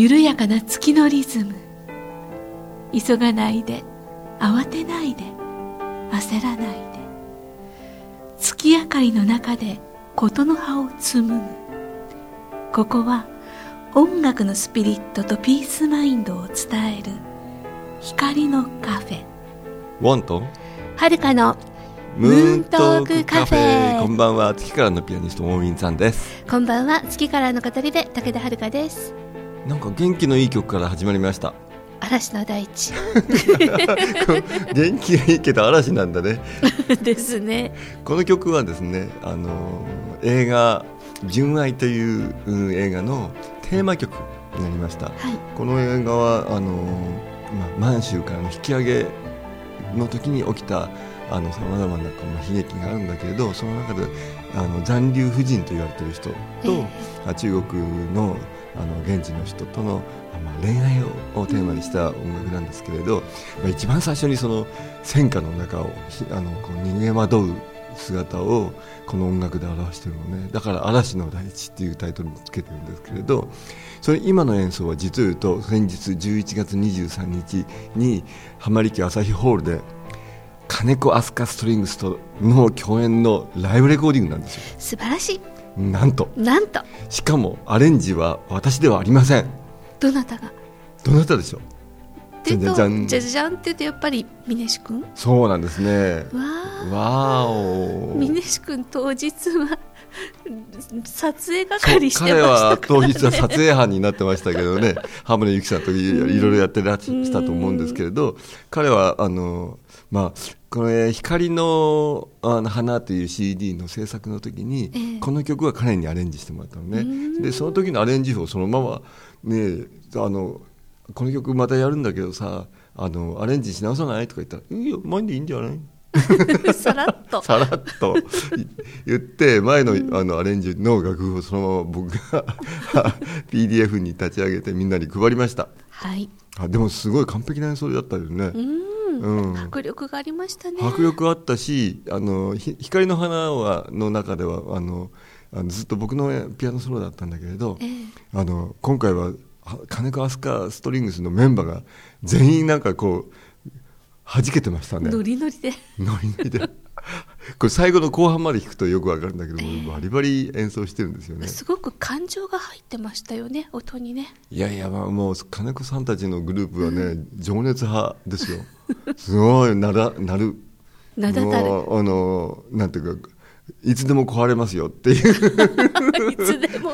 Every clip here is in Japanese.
緩やかな月のリズム。急がないで慌てないで焦らないで。月明かりの中で事の葉を紡ぐ。ここは音楽のスピリットとピースマインドを伝える光のカフェ。ウォンとはるかのムーントークカフェ。こんばんは。月からのピアニストモーミンさんです。こんばんは。月からの語り部武田遥ですなんか元気のいい曲から始まりました。嵐の大地。元気がいいけど嵐なんだね。ですね。この曲はですねあの映画「純愛」という、うん、映画のテーマ曲になりました、はい。この映画はあの、まあ、満州からの引き上げの時に起きたさまざまなこうまあ悲劇があるんだけれどその中であの残留婦人と言われている人と、え。あ中国のあの現地の人との、まあ、恋愛をテーマにした音楽なんですけれど、まあ、一番最初にその戦火の中をあのこう逃げ惑う姿をこの音楽で表しているのね。だから「嵐の大地」っていうタイトルもつけてるんですけれどそれ今の演奏は実を言うと先日11月23日に浜離家朝日ホールで金子飛鳥ストリングスとの共演のライブレコーディングなんですよ。素晴らしい。なんと。いなんと。しかもアレンジは私ではありません。どなたが？どなたでしょう？っていうとじゃんじゃんじゃじゃんって言うとやっぱり峰志くんわそうなんですね。あわーお峰志くん当日は撮影係してましたね、は当日は撮影班になってましたけどね。浜野由紀さんといいろいろやってらっししたと思うんですけれど彼はあの、まあ、これ「光のあの花」という CD の制作の時に、ええ。この曲は彼にアレンジしてもらったのね。でその時のアレンジ譜をそのまま、ね、あのこの曲またやるんだけどさあのアレンジし直さないとか言ったら「いいよ前でいいんじゃない? 」さらっと。さらっと。言って前のあのアレンジの楽譜をそのまま僕が PDF に立ち上げてみんなに配りました。はい。あでもすごい完璧な演奏だったよね、うん。迫力がありましたね。迫力あったしあのひ光の花はの中ではあのあのずっと僕のピアノソロだったんだけれど、ええ。あの今回はは金子飛鳥ストリングスのメンバーが全員なんかこう弾けてましたね。ノリノリで。ノリノリで。これ最後の後半まで弾くとよくわかるんだけど、バリバリ演奏してるんですよね。すごく感情が入ってましたよね音にね。いやいや、まあ、もう金子さんたちのグループはね、情熱派ですよすごいならなる。名だたる。あのなんていうかいつでも壊れますよっていう。いつでも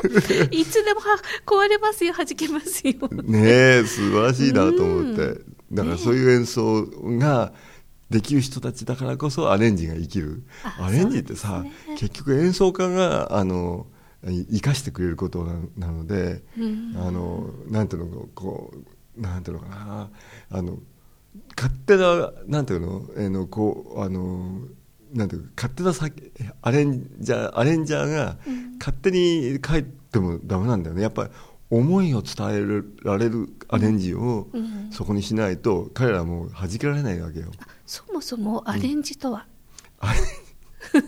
いつでもは壊れますよ弾けますよ。ねえ素晴らしいなと思って、だからそういう演奏ができる人たちだからこそアレンジが生きる。あアレンジってさ、結局演奏家があのい生かしてくれることななので、あのなんていうのこうなんていうのかなあの勝手ななんていうの,、えーのこうあのなんていうか勝手なさアレンジャーアレンジャーが勝手に書いてもダメなんだよね。やっぱり思いを伝えられるアレンジをそこにしないと彼らはもう弾けられないわけよ。そもそもアレンジとは、あれ？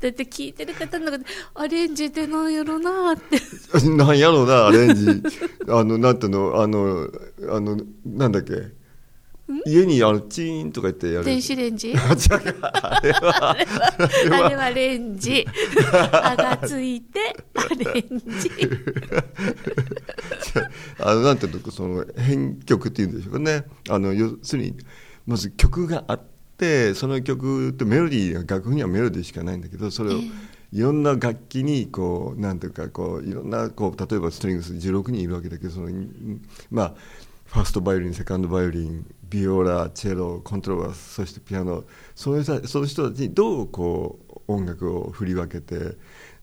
だって聞いてる方の中でアレンジってなんやろなって。なんやろうなアレンジ。あのなんていうの？あのあのなんだっけ？家にあのチーンとか言ってやる。電子レンジ？あれは。あれは。レンジ。あがついてアレンジあのなんていうのその編曲っていうんでしょうかねあの要するにまず曲があってその曲ってメロディーが楽譜には。メロディーしかないんだけどそれをいろんな楽器にこうなんていうかこういろんなこう例えばストリングス16人いるわけだけどそのんまあファーストバイオリンセカンドバイオリンビオラチェロコントロバスそしてピアノ。そういう人そういう人たちにどうこう音楽を振り分けて、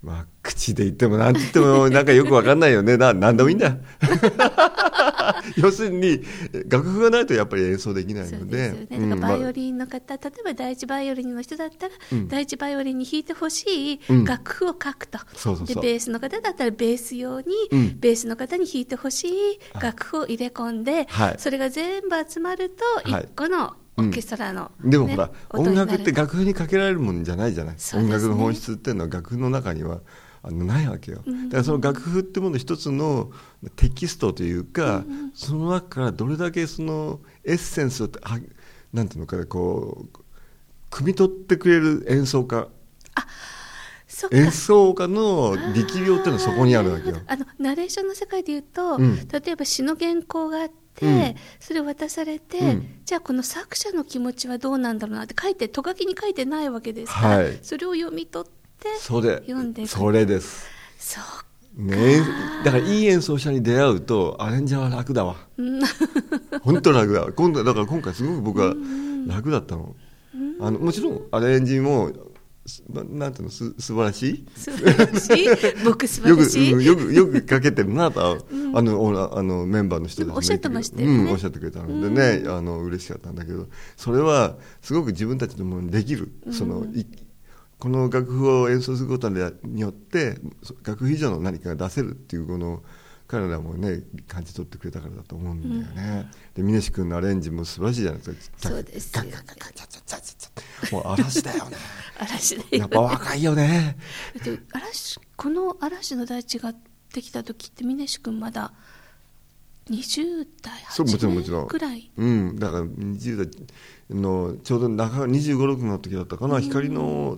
まあ、口で言ってもなんて言ってもなんかよくわかんないよね。ななんでもいいんだ。要するに楽譜がないとやっぱり演奏できないそうのですよね、でうんだからバイオまリンの方、例えば第一バイオリンの人だったら、うん。第一バイオリンに弾いてほしいうん。楽譜を書くと、そうそうそう。でベースの方だったらベース用に、うん。ベースの方に弾いてほしい楽譜を入れ込んで、はい。それが全部集まるとはい。一個のオーケストラの、ねでもほら、音楽って楽譜にかけられるもんじゃないじゃない、ね。音楽の本質っていうのは楽譜の中にはあのないわけよ、だからその楽譜ってもの一つのテキストというか、その中からどれだけそのエッセンスをはなんていうのかなこう汲み取ってくれる演奏家。演奏家の力量っていうのはそこにあるわけよ。あのナレーションの世界でいうと、うん、例えば詩の原稿があって、うん、それを渡されて、うん、じゃあこの作者の気持ちはどうなんだろうなって書いてとがきに書いてないわけですから、はい、それを読み取って読んでそれです。そうねだからいい演奏者に出会うとアレンジャーは楽だわ。本当楽だ今度だから今回すごく僕は楽だったの。あのもちろんアレンジもなんていうのす素晴らしい？素晴らしい？僕素晴らしい？よくよくよくかけてるなと、うん、あのあのメンバーの人たちおっしゃってましたよね、うん、おっしゃってくれたのでね、うん、あの嬉しかったんだけど。それはすごく自分たちのものにできる。その、いこの楽譜を演奏することによって楽譜以上の何かが出せるっていうこの彼らもね感じ取ってくれたからだと思うんだよね、うん、で峰志君のアレンジも素晴らしいじゃないですか。そうですよ、ね、もう嵐だよね。嵐だよ、ね、やっぱ若いよね。で嵐この嵐の大地ができた時って峰志君まだ20代8年くらい？うんだから20代のちょうど中25、6の時だったかな、うん、光の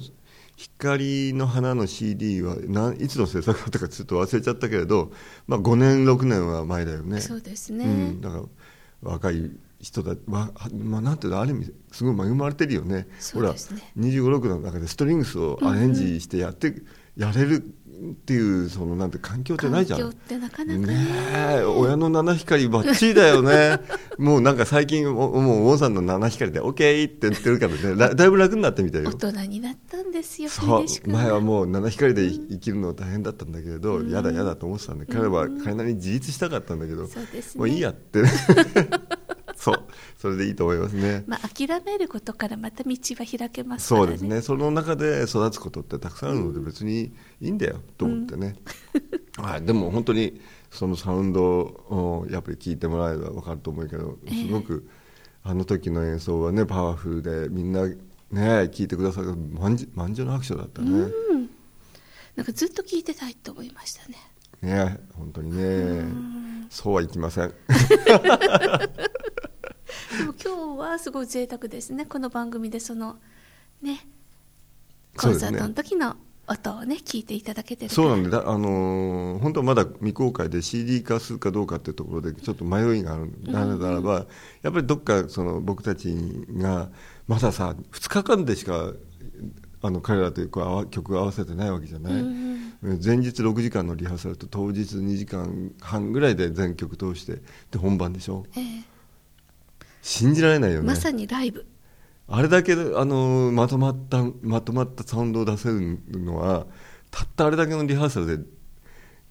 光の花の CD はいつの制作だったかちょっと忘れちゃったけれど、まあ、5年6年は前だよね。そうですね、うん、だから若い人だ、まあ、まあ、なんていうのある意味すごい恵まれてるよね。ほら2 5 6の中でストリングスをアレンジしてやって、やれるっていうそのなんて環境ってないじゃん。環境ってなかなかね。ね親の七光ばっちりだよね。もうなんか最近もうウォンさんの七光で OK って言ってるからね。だいぶ楽になってみたよ。大人になったんですよそう。前はもう七光で生きるの大変だったんだけれど、うん、やだやだと思ってたんで、彼は彼なりに自立したかったんだけど、もういいやって そうそれでいいと思いますね、まあ、諦めることからまた道は開けますから、ね、そうですね。その中で育つことってたくさんあるので別にいいんだよと思ってね、うん、はい、でも本当にそのサウンドをやっぱり聞いてもらえば分かると思うけどすごく、あの時の演奏はねパワフルでみんなね聞いてくださる満場の拍手だったね、うん、なんかずっと聞いてたいと思いましたね。ね本当にね。そうはいきません 今日はすごい贅沢ですね。この番組でそのねコンサートの時の音をね聞いていただけてるそうなんであのー、本当はまだ未公開で CD 化するかどうかっていうところでちょっと迷いがあるなのならば、やっぱりどっかその僕たちがまださ2日間でしかあの彼らという曲を合わせてないわけじゃない、前日6時間のリハーサルと当日2時間半ぐらいで全曲通してで本番でしょ、えー、信じられないよね。まさにライブ。あれだけあのまとまったまとまったサウンドを出せるのはたったあれだけのリハーサルで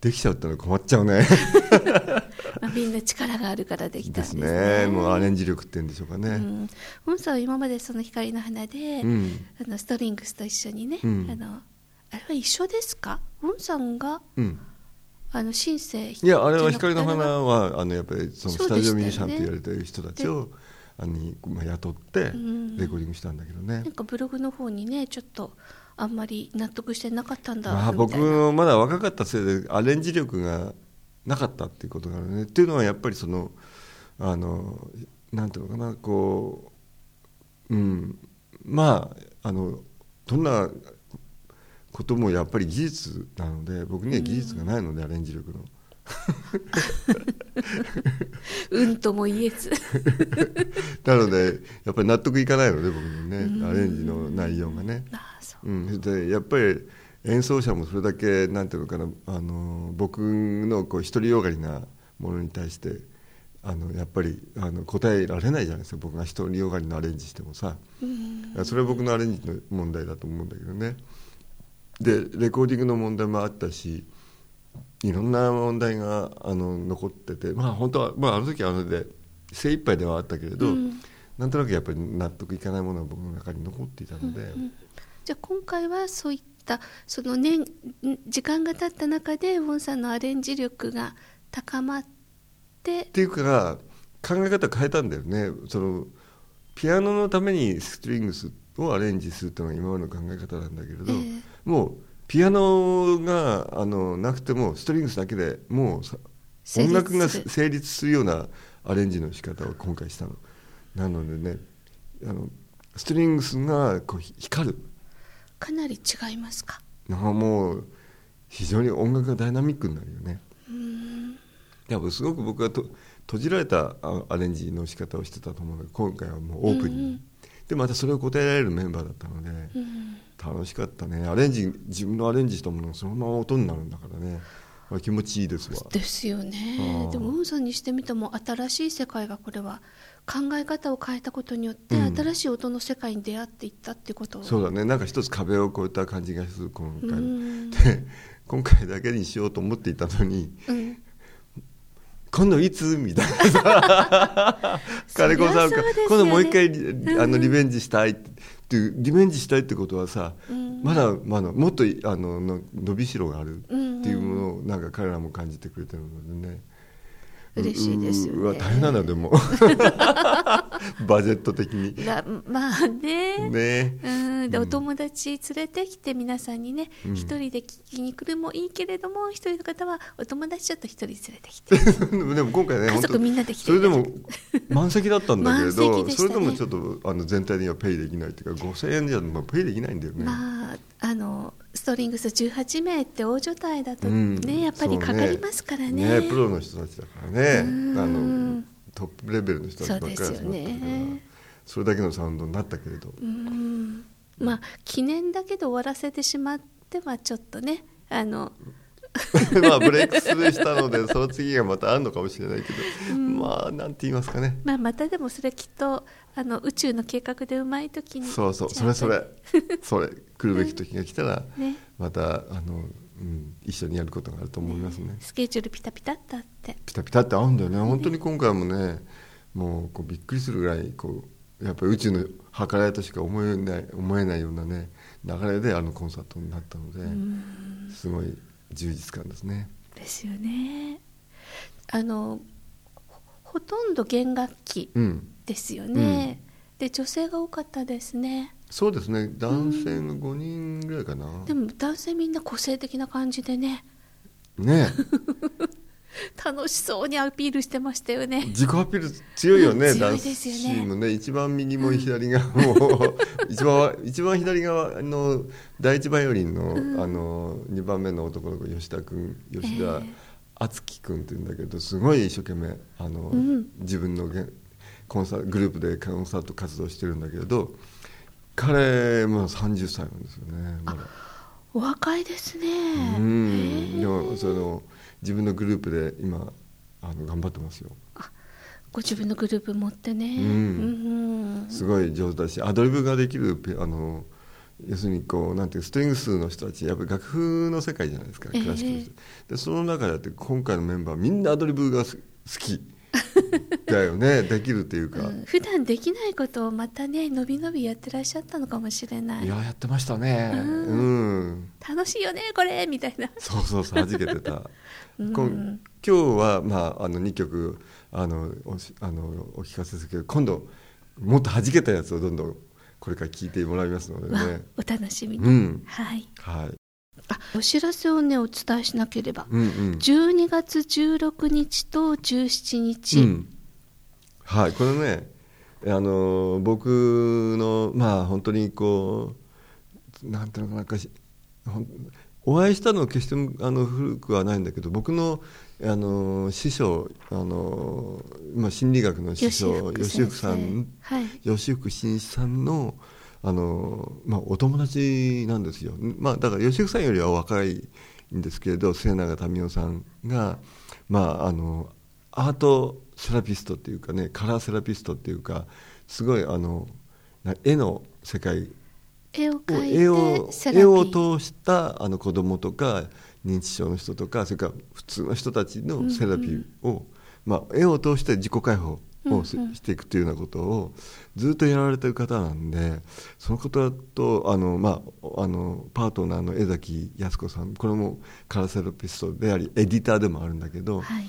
できちゃうってのは困っちゃうね。まあ、みんな力があるからできたんですね。ですね。もうアレンジ力っていうんでしょうかね、うん、本さんは今までその光の花で、うん、あのストリングスと一緒にね、うん、あのあれは一緒ですか？本さんが、うん。あの新生いやあれは光の花はあのやっぱりそのスタジオミュージシャンと言われてる人たちを、あのまあ、雇ってレコーディングしたんだけどね、なんかブログの方にねちょっとあんまり納得してなかったんだまあ、僕まだ若かったせいでアレンジ力がなかったっていうことがあるね。っていうのはやっぱりそのあのなんていうのかなこううん。まああのどんなこともやっぱり技術なので僕には技術がないので、アレンジ力の。うんとも言えず。なのでやっぱり納得いかないので僕のねアレンジの内容がね。う。ん、でやっぱり演奏者もそれだけなんていうのかなあの僕のこう独りよがりなものに対してあのやっぱりあの答えられないじゃないですか。僕が独りよがりのアレンジしてもさ、それは僕のアレンジの問題だと思うんだけどね。でレコーディングの問題もあったしいろんな問題があの残っててまあ本当は、まあ、あの時はあので精一杯ではあったけれど、うん、なんとなくやっぱり納得いかないものが僕の中に残っていたので、うんうん、じゃあ今回はそういったその年時間が経った中でウォンさんのアレンジ力が高まって。っていうか考え方変えたんだよね。そのピアノのためにストリングスをアレンジするっていうのが今までの考え方なんだけれど、えー、もうピアノがあのなくてもストリングスだけでもう音楽が成立する。ようなアレンジの仕方を今回したの。なのでねあのストリングスがこう光る。かなり違いますか？もう非常に音楽がダイナミックになるよね。やっぱすごく僕はと閉じられたアレンジの仕方をしてたと思うので今回はもうオープンに、うんうん、でまたそれを答えられるメンバーだったので、うん、楽しかったね。アレンジ自分のアレンジしたものがそのまま音になるんだからね。気持ちいいですわ。ですよね。でもウンさんにしてみても新しい世界がこれは考え方を変えたことによって、新しい音の世界に出会っていったってこと。そうだね。なんか一つ壁を越えた感じがする今回、で今回だけにしようと思っていたのに、うん、今度いつ？みたいなさ。金子さんが、ね、今度もう一回あのリベンジしたいっていうリベンジしたいってことはさ、うん、まだまだもっとあの伸びしろがあるっていうものをなんか彼らも感じてくれてるのでね。嬉しいですよ、ね、大変なんだでも バジェット的に。まあね。ね。うん。で、お友達連れてきて皆さんにね一、うん、人で聞きに来るもいいけれども一人の方はお友達ちょっと一人連れてきて。でも今回ね家族みんなで来てそれでも満席だったんだけれど、ね、それでもちょっとあの全体にはペイできないっていうか5000円じゃ、まあ、ペイできないんだよね。まああのストリングス18名って大所帯だとね、うん、やっぱりかかりますからね、ね、プロの人たちだからね。あのトップレベルの人たちばっかり集まったから、それだけのサウンドになったけれど。まあ記念だけで終わらせてしまってはちょっとねあの まあブレイクスルーしたのでその次がまたあるのかもしれないけど、うん、まあなんて言いますかね、まあ、またでもそれきっとあの宇宙の計画でうまい時にそうそう。それそれ。それ来るべき時が来たら、ね、またあの、うん、一緒にやることがあると思いますね、ね、スケジュールピタピタってあってピタピタって合うんだよね本当に今回もねもうこうびっくりするぐらいこうやっぱり宇宙の計らいとしか思えない思えないようなね流れであのコンサートになったのですごい充実感ですね。ですよね。あのほとんど弦楽器ですよね。うん、で女性が多かったですね。そうですね。男性が5人ぐらいかな。うん、でも男性みんな個性的な感じでね。ね。楽しそうにアピールしてましたよね自己アピール強いよね、ダンスチームね一番右も左側も一番一番左側の第一バイオリンの,、あの2番目の男の子吉田君吉田敦樹君っていうんだけどすごい一生懸命あの、うん、自分のコンサグループでコンサート活動してるんだけれど彼も30歳なんですよねまだ。お若いですね。うん。でもその自分のグループで今あの頑張ってますよ。ご自分のグループ持ってね、うん、すごい上手だしアドリブができるあの要するにこうなんていうストリングスの人たちやっぱり楽譜の世界じゃないですか、クラシックの人。でその中であって今回のメンバーみんなアドリブが好き だよね。できるっていうか、うん、普段できないことをまたねのびのびやってらっしゃったのかもしれない。いややってましたね。うん、うん、楽しいよねこれ。みたいなそうそうそうはじけてた、うん、今日は、まあ、あの2曲あのおあのお聞かせするけど今度もっとはじけたやつをどんどんこれから聞いてもらいますのでね。お楽しみに、うん、はい、はいあお知らせをねお伝えしなければ、うんうん、12月16日と17日、うん、はいこれねあの僕のまあ本当にこうなんていうのかなお会いしたのは決してあの古くはないんだけど僕のあの師匠あの、まあ、心理学の師匠吉福さん、はい、吉福真一さんのあの、まあ、お友達なんですよ、まあ、だから吉福さんよりは若いんですけれど末永民生さんが、まあ、あのアートセラピストっていうかねカラーセラピストっていうかすごいあの絵の世界絵を絵を絵を通したあの子供とか認知症の人とかそれから普通の人たちのセラピーを、うんうん、まあ、絵を通して自己解放をしていくというようなことをずっとやられてる方なんでその方とあの、まあ、あのパートナーの江崎靖子さんこれもカラーセラピストでありエディターでもあるんだけど、はい、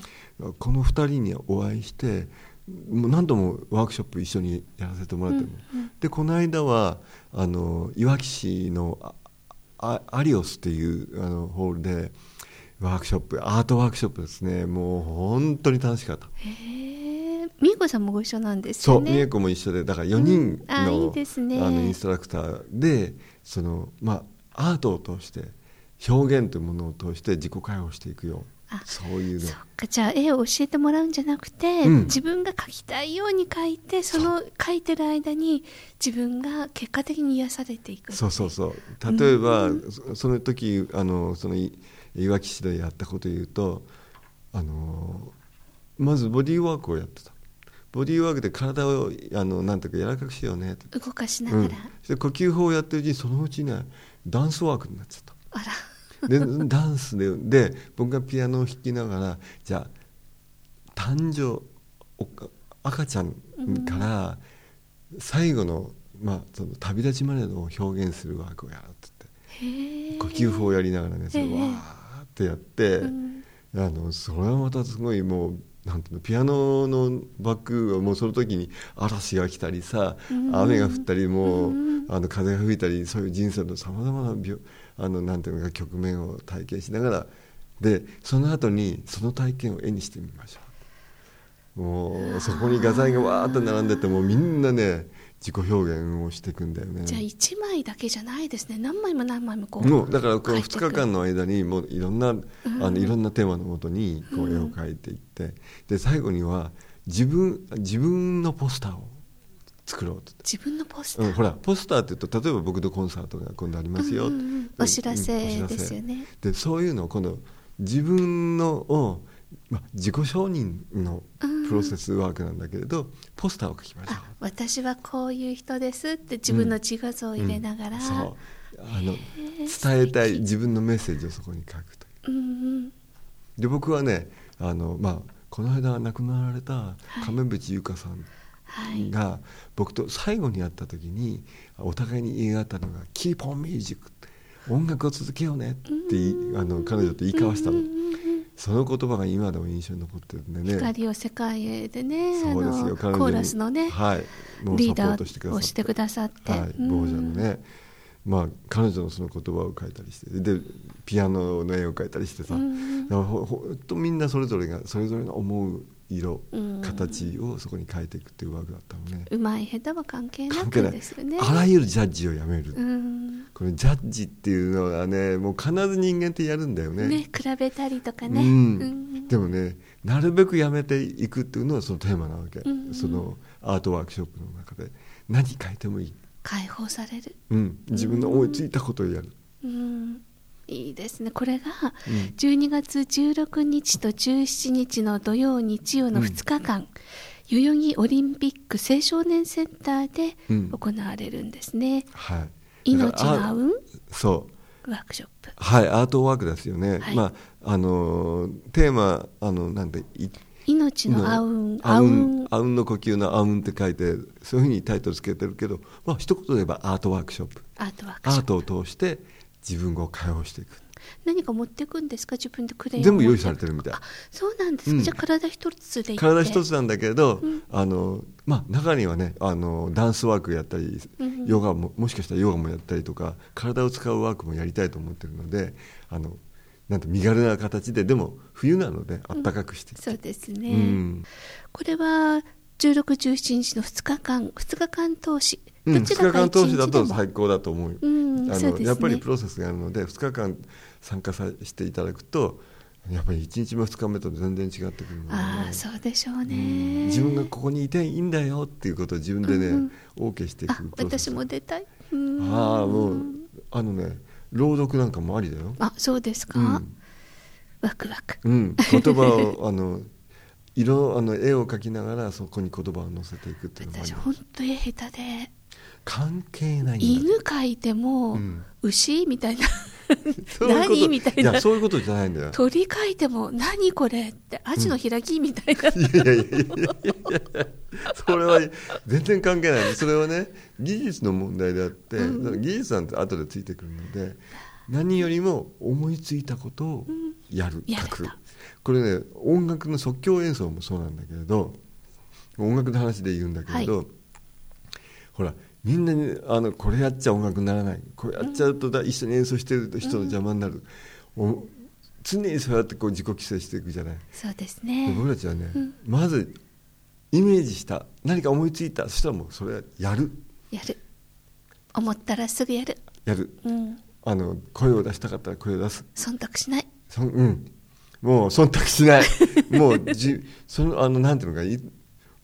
この2人にお会いしてもう何度もワークショップ一緒にやらせてもらってる、うんうん、でこの間はあのいわき市のあアリオスっていうあのホールでワークショップアートワークショップですね。もう本当に楽しかった。へえ美恵子さんもご一緒なんですそうよね。美恵子も一緒でだから4人うん。あいの,、いですね。あのインストラクターでその、まあ、アートを通して表現というものを通して自己解放していくよあそういうねそっか。じゃあ絵を教えてもらうんじゃなくて、うん。自分が描きたいように描いてその描いてる間に自分が結果的に癒されていくそうそうそう。例えば、そその時あのそのいいわき市でやったことを言うとあのまずボディーワークをやってたボディーワークで体をあのなんていうか柔らかくしようね。動かしなうん。がら、、で呼吸法をやってるうちにそのうちねダンスワークになっちゃった。あら。でダンスでで僕がピアノを弾きながらじゃあ誕生お赤ちゃんから最後の,、まあその旅立ちまでのを表現するワークをやるってって呼吸法をやりながらねわーってやって、うん。あのそれはまたすごいもうなんていうのピアノのバックはもうその時に嵐が来たりさ、うん。雨が降ったりもう、うん。あの風が吹いたりそういう人生のさまざまな病あのなんていうのか局面を体験しながらでその後にその体験を絵にしてみましょう。もうそこに画材がわーっと並んでてもうみんなね自己表現をしていくんだよね。じゃあ1枚だけじゃないですね。何枚も何枚もこうもうだからこの2描いていく。日間の間にもういろんな、あのいろんなテーマのもとにこう絵を描いていって、で最後には自分自分のポスターを作ろうと。自分のポスター、うん、ほらポスターって言うと例えば僕のコンサートが今度ありますよ、うんうんうん。お知らせですよね。でそういうのを今度自分のを、まあ、自己承認のプロセスワークなんだけれど、ポスターを書きましょう。あ私はこういう人ですって自分の自画像を入れながら、うんそう。あの伝えたい自分のメッセージをそこに書くと。いううんうん。で僕はねあの、まあ、この間亡くなられた亀渕優香さんはい。が僕と最後に会った時にお互いに言い合ったのが「Keep on music」音楽を続けようねって言いあの彼女と言い交わしたの。うんうんうんその言葉が今でも印象に残ってるんでね。光を世界へでねそうですよ。コーラスのね、はい。リーダーをしてくださって、はい、うん。ボージャのね、まあ彼女のその言葉を書いたりしてでピアノの絵を描いたりしてさ、うんだからほほんとみんなそれぞれがそれぞれの思う色、うん。形をそこに変えていくっていうワークだったのね。うまい下手は関係なくですよねあらゆるジャッジをやめる、うんこれジャッジっていうのはねもう必ず人間ってやるんだよね。ね比べたりとかね、うん。うん。でもねなるべくやめていくっていうのはそのテーマなわけ、うんそのアートワークショップの中で。何書いてもいい、解放される、うん、自分の思いついたことをやる、うん、いいですね。これがうん。12月16日と17日の土曜日曜の2日間、代々木オリンピック青少年センターでうん。行われるんですね、はい命の合うそう。ワークショップはいアートワークですよね、はいまああのテーマあのなんでい命のあうんあうんんあうんの呼吸のあうんって書いてそういうふうにタイトルつけてるけど、まあ一言で言えばアートワークショップアートワークショップアートを通して自分を解放していく何か持っていくんですか？自分でクレヨン全部用意されてるみたい。あそうなんですか、うん。じゃあ体一つで体一つなんだけど、うん。あのまあ、中にはねあのダンスワークやったり、うんヨガももしかしたらヨガもやったりとか体を使うワークもやりたいと思ってるのであのなんて身軽な形ででも冬なのであったかくしていくそうですね、うん。これは1617日の2日間2日間通し。うん、2どちらか日間通しだ一日でもと最高だと思う、うんあそうですね。のやっぱりプロセスがあるので2日間参加させていただくとやっぱり1日目2日目と全然違ってくるので、ああそうでしょうね、うん。自分がここにいていいんだよっていうことを自分でね、うん。オーケーしていあく私も出たい。うん。ああもうあのね朗読なんかもありだよ、あそうですか、うん。ワクワク。うん、言葉を あの色あの絵を描きながらそこに言葉を載せていくっていうのもあり私本当絵下手で。関係ない犬描いても、うん。牛みたいな何みたいな。やそういうことじゃないんだよ。鳥描いても何これって。アジの開きみたいな、いやいやいやいやいや。それは全然関係ない。それはね技術の問題であって、うん。技術なんて後でついてくるので何よりも思いついたことをやる、やると書く。これね音楽の即興演奏もそうなんだけれど音楽の話で言うんだけれど、ほらみんなにあのこれやっちゃ音楽にならない。これやっちゃうとだ、一緒に演奏してる人の邪魔になる、お常にそうやってこう自己規制していくじゃない。そうですでね僕たちはね、まずイメージした。何か思いついた。そしたらもうそれはやる。やる。思ったらすぐやる。やる。うん。あの声を出したかったら声を出す。忖度しない。そんうん。もう忖度しない。もうじそのあのなんていうのかい？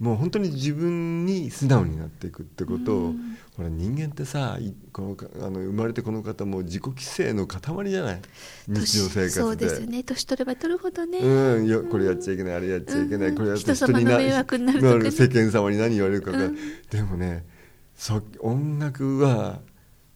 もう本当に自分に素直になっていくってことを、ほら人間ってさいこのかあの生まれてこの方も自己規制の塊じゃない？日常生活で。そうですよね。年取れば取るほどね、うん、よこれやっちゃいけない、あれやっちゃいけない、うん。これやっ人様の迷惑になるとかね。世間様に何言われるかが、うん。でもねそ音楽は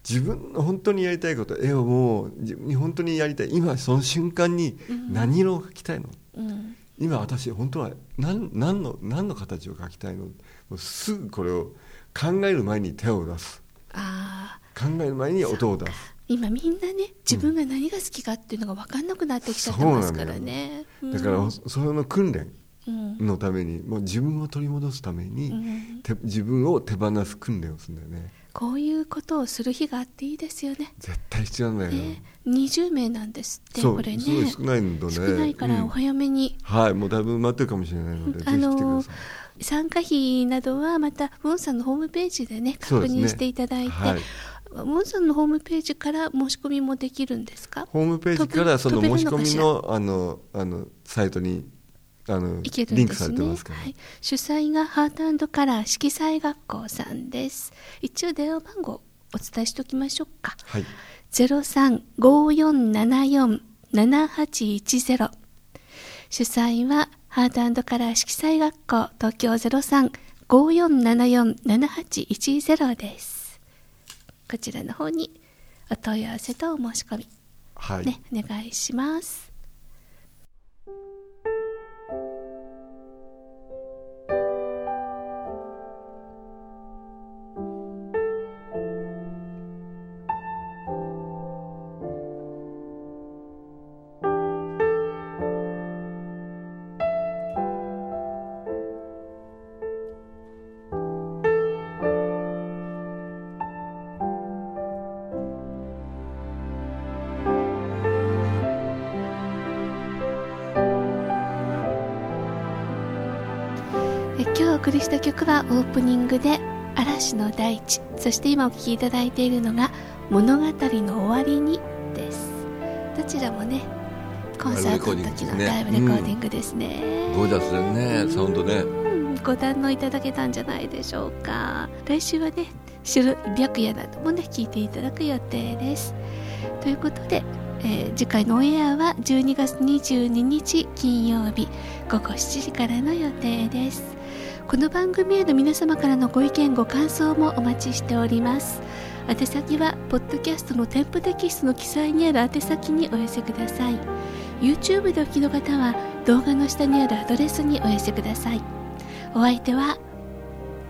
自分の本当にやりたいこと絵をもう自分に本当にやりたい。今その瞬間に何色を描きたいの、うん今私本当は何何の何の形を描きたいの？もうすぐこれを考える前に手を出す。ああ考える前に音を出す。今みんなね自分が何が好きかっていうのが分かんなくなってきちゃってますからね。だからそれの訓練うん。のためにもう自分を取り戻すために、うん。て自分を手放す訓練をするんだよねこういうことをする日があっていいですよね。絶対必要なんだよ、ね。20名なんですってこれね。少ないんだね。少ないからお早めに、はいもうだいぶ待ってるかもしれないので、ぜあのさい。参加費などはまたウォンさんのホームページでね確認していただいて、はい。ウォンさんのホームページから申し込みもできるんですか？ホームページからその申し込みのあのあのサイトにあのいけるリンクさんですねれてますから、はい、主催がハートカラー色彩学校さんです。一応電話番号お伝えしておきましょうか。はい。0354747810主催はハートカラー色彩学校東京0354747810です。こちらの方にお問い合わせとお申し込み。はい、ねお願いしますお送りした曲はオープニングで「嵐の大地」そして今お聴きいただいているのが「物語の終わりに」です。どちらもねコンサートの時のラライイブレコーディングですね、ゴージャスねサウンドね。うん。ご堪能いただけたんじゃないでしょうか。来週はね白白夜などもね聞いていただく予定です。ということで、えー次回のオンエアは12月22日金曜日午後7時からの予定ですこの番組への皆様からのご意見ご感想もお待ちしております。宛先はポッドキャストの添付テキストの記載にある宛先にお寄せください。YouTube でお聞きの方は動画の下にあるアドレスにお寄せください。お相手は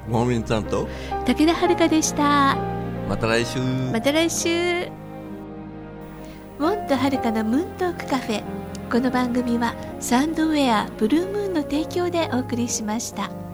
モーミンさんと武田遥でした。また来週。また来週。ウォンとはるかのムーントークカフェ。この番組はサンドウェアブルームーンの提供でお送りしました。